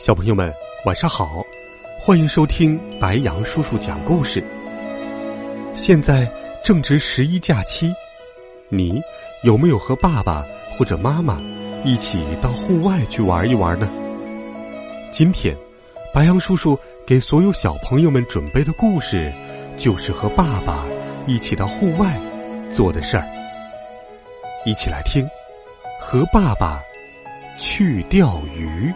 小朋友们，晚上好，欢迎收听白杨叔叔讲故事。现在正值十一假期，你有没有和爸爸或者妈妈一起到户外去玩一玩呢？今天，白杨叔叔给所有小朋友们准备的故事，就是和爸爸一起到户外做的事儿。一起来听，和爸爸去钓鱼。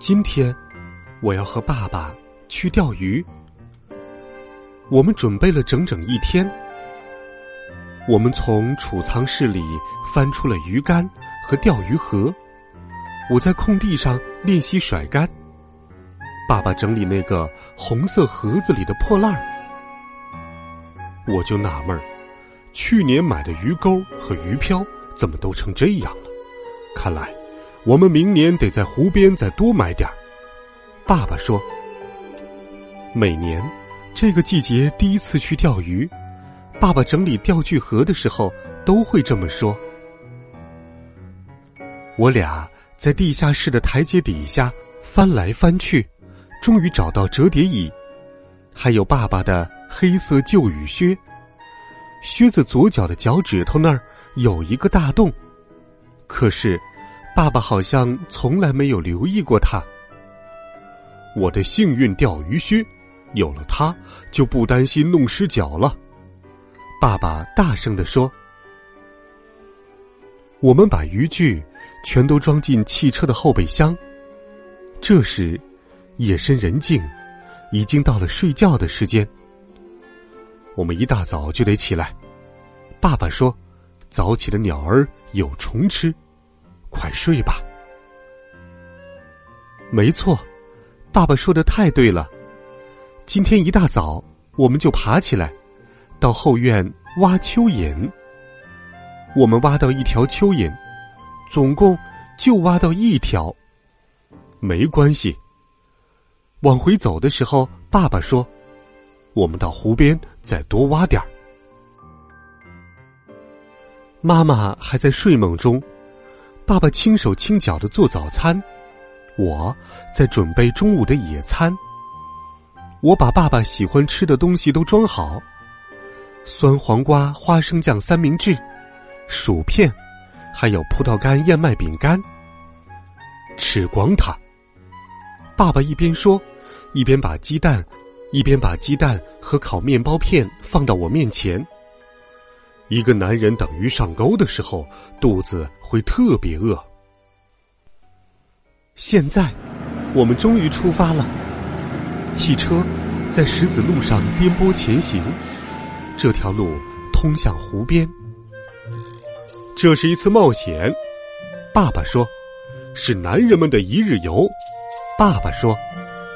今天，我要和爸爸去钓鱼。我们准备了整整一天。我们从储藏室里翻出了鱼竿和钓鱼盒。我在空地上练习甩竿。爸爸整理那个红色盒子里的破烂儿。我就纳闷儿，去年买的鱼钩和鱼漂怎么都成这样了？看来……我们明年得在湖边再多买点儿。爸爸说：“每年这个季节第一次去钓鱼，爸爸整理钓具盒的时候都会这么说。”我俩在地下室的台阶底下翻来翻去，终于找到折叠椅，还有爸爸的黑色旧雨靴。靴子左脚的脚趾头那儿有一个大洞，可是。爸爸好像从来没有留意过他。我的幸运钓鱼靴，有了它就不担心弄湿脚了。爸爸大声地说：“我们把渔具全都装进汽车的后备箱。”这时，夜深人静，已经到了睡觉的时间。我们一大早就得起来。爸爸说：“早起的鸟儿有虫吃。”快睡吧。没错，爸爸说的太对了。今天一大早，我们就爬起来，到后院挖蚯蚓。我们挖到一条蚯蚓，总共就挖到一条。没关系。往回走的时候，爸爸说：“我们到湖边再多挖点儿。”妈妈还在睡梦中。爸爸轻手轻脚的做早餐，我在准备中午的野餐。我把爸爸喜欢吃的东西都装好：酸黄瓜花生酱三明治、薯片，还有葡萄干燕麦饼干。吃光它！爸爸一边说，一边把鸡蛋，一边把鸡蛋和烤面包片放到我面前。一个男人等鱼上钩的时候，肚子会特别饿。现在，我们终于出发了。汽车在石子路上颠簸前行，这条路通向湖边。这是一次冒险，爸爸说，是男人们的一日游。爸爸说，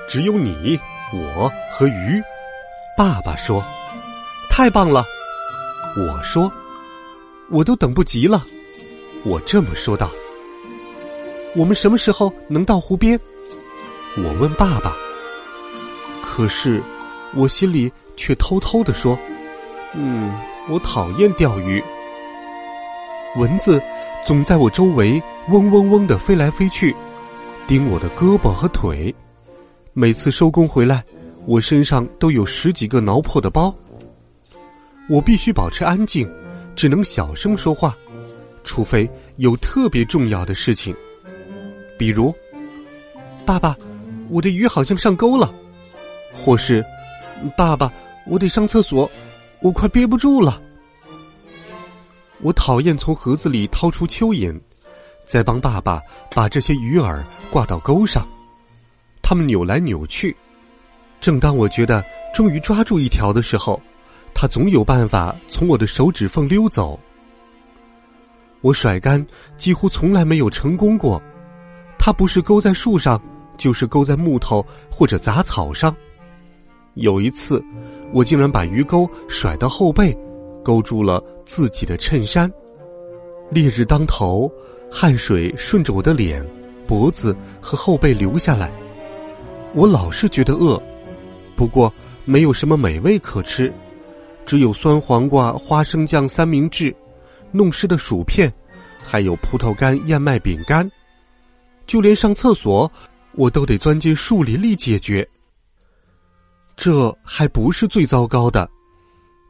只有你、我和鱼。爸爸说，太棒了。我说：“我都等不及了。”我这么说道。我们什么时候能到湖边？我问爸爸。可是，我心里却偷偷的说：“嗯，我讨厌钓鱼。蚊子总在我周围嗡嗡嗡的飞来飞去，叮我的胳膊和腿。每次收工回来，我身上都有十几个挠破的包。”我必须保持安静，只能小声说话，除非有特别重要的事情，比如，爸爸，我的鱼好像上钩了，或是，爸爸，我得上厕所，我快憋不住了。我讨厌从盒子里掏出蚯蚓，再帮爸爸把这些鱼饵挂到钩上，它们扭来扭去。正当我觉得终于抓住一条的时候，它总有办法从我的手指缝溜走。我甩竿几乎从来没有成功过，它不是勾在树上，就是勾在木头或者杂草上。有一次，我竟然把鱼钩甩到后背，勾住了自己的衬衫。烈日当头，汗水顺着我的脸、脖子和后背流下来。我老是觉得饿，不过没有什么美味可吃，只有酸黄瓜花生酱三明治、弄湿的薯片，还有葡萄干燕麦饼干。就连上厕所，我都得钻进树林里解决。这还不是最糟糕的，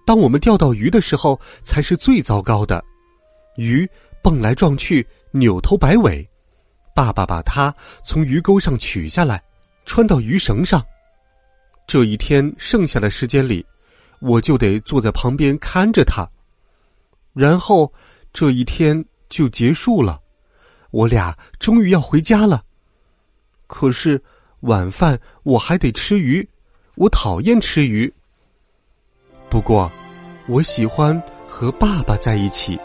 当我们钓到鱼的时候，才是最糟糕的。鱼蹦来撞去，扭头摆尾，爸爸把它从鱼钩上取下来，穿到鱼绳上。这一天剩下的时间里，我就得坐在旁边看着他。然后这一天就结束了，我俩终于要回家了。可是晚饭我还得吃鱼，我讨厌吃鱼。不过，我喜欢和爸爸在一起。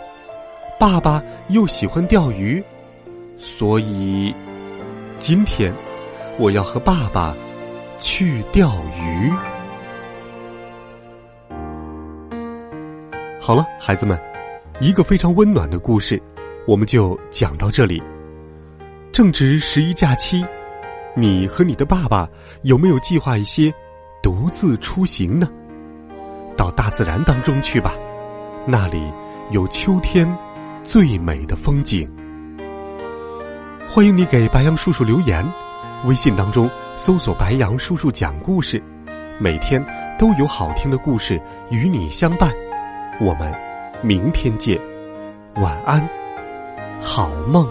爸爸又喜欢钓鱼，所以今天我要和爸爸去钓鱼。好了，孩子们，一个非常温暖的故事，我们就讲到这里。正值十一假期，你和你的爸爸有没有计划一些独自出行呢？到大自然当中去吧，那里有秋天。最美的风景，欢迎你给白杨叔叔留言。微信当中搜索“白杨叔叔讲故事”，每天都有好听的故事与你相伴。我们明天见，晚安，好梦。